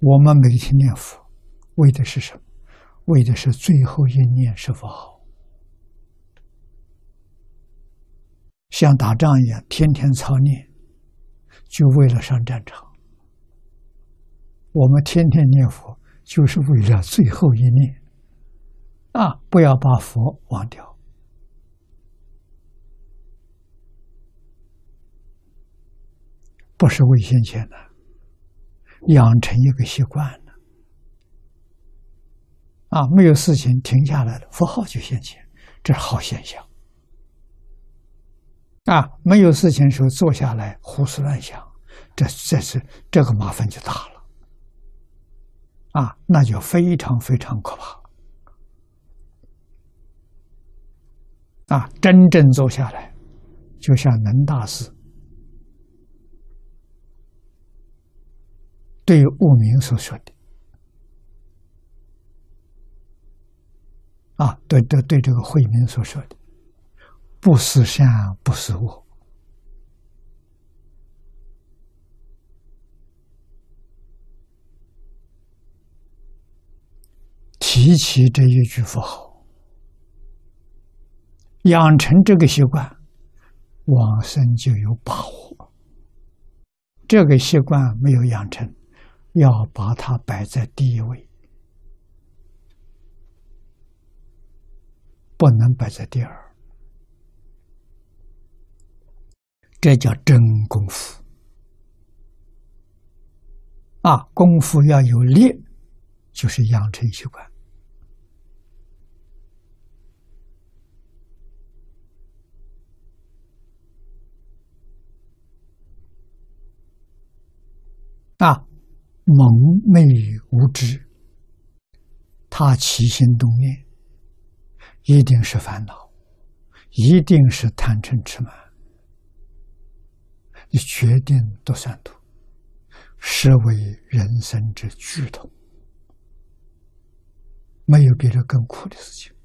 我们每天念佛，为的是什么？为的是最后一念是否好？像打仗一样，天天操念，就为了上战场。我们天天念佛，就是为了最后一念啊！不要把佛忘掉，不是为先前的，养成一个习惯了啊！没有事情停下来了，符号就现前，这是好现象。啊，没有事情的时候坐下来胡思乱想，这这是这个麻烦就大了，啊，那就非常非常可怕。啊，真正坐下来，就像能大师对悟明所说的，啊，对对对，这个慧明所说的。不是善，不是恶。提起这一句佛号，养成这个习惯，往生就有把握。这个习惯没有养成，要把它摆在第一位，不能摆在第二。这叫真功夫啊！功夫要有力，就是养成习惯啊！蒙昧无知，他起心动念，一定是烦恼，一定是贪嗔痴慢。你决定堕三途，实为人生之剧痛，没有比这更苦的事情。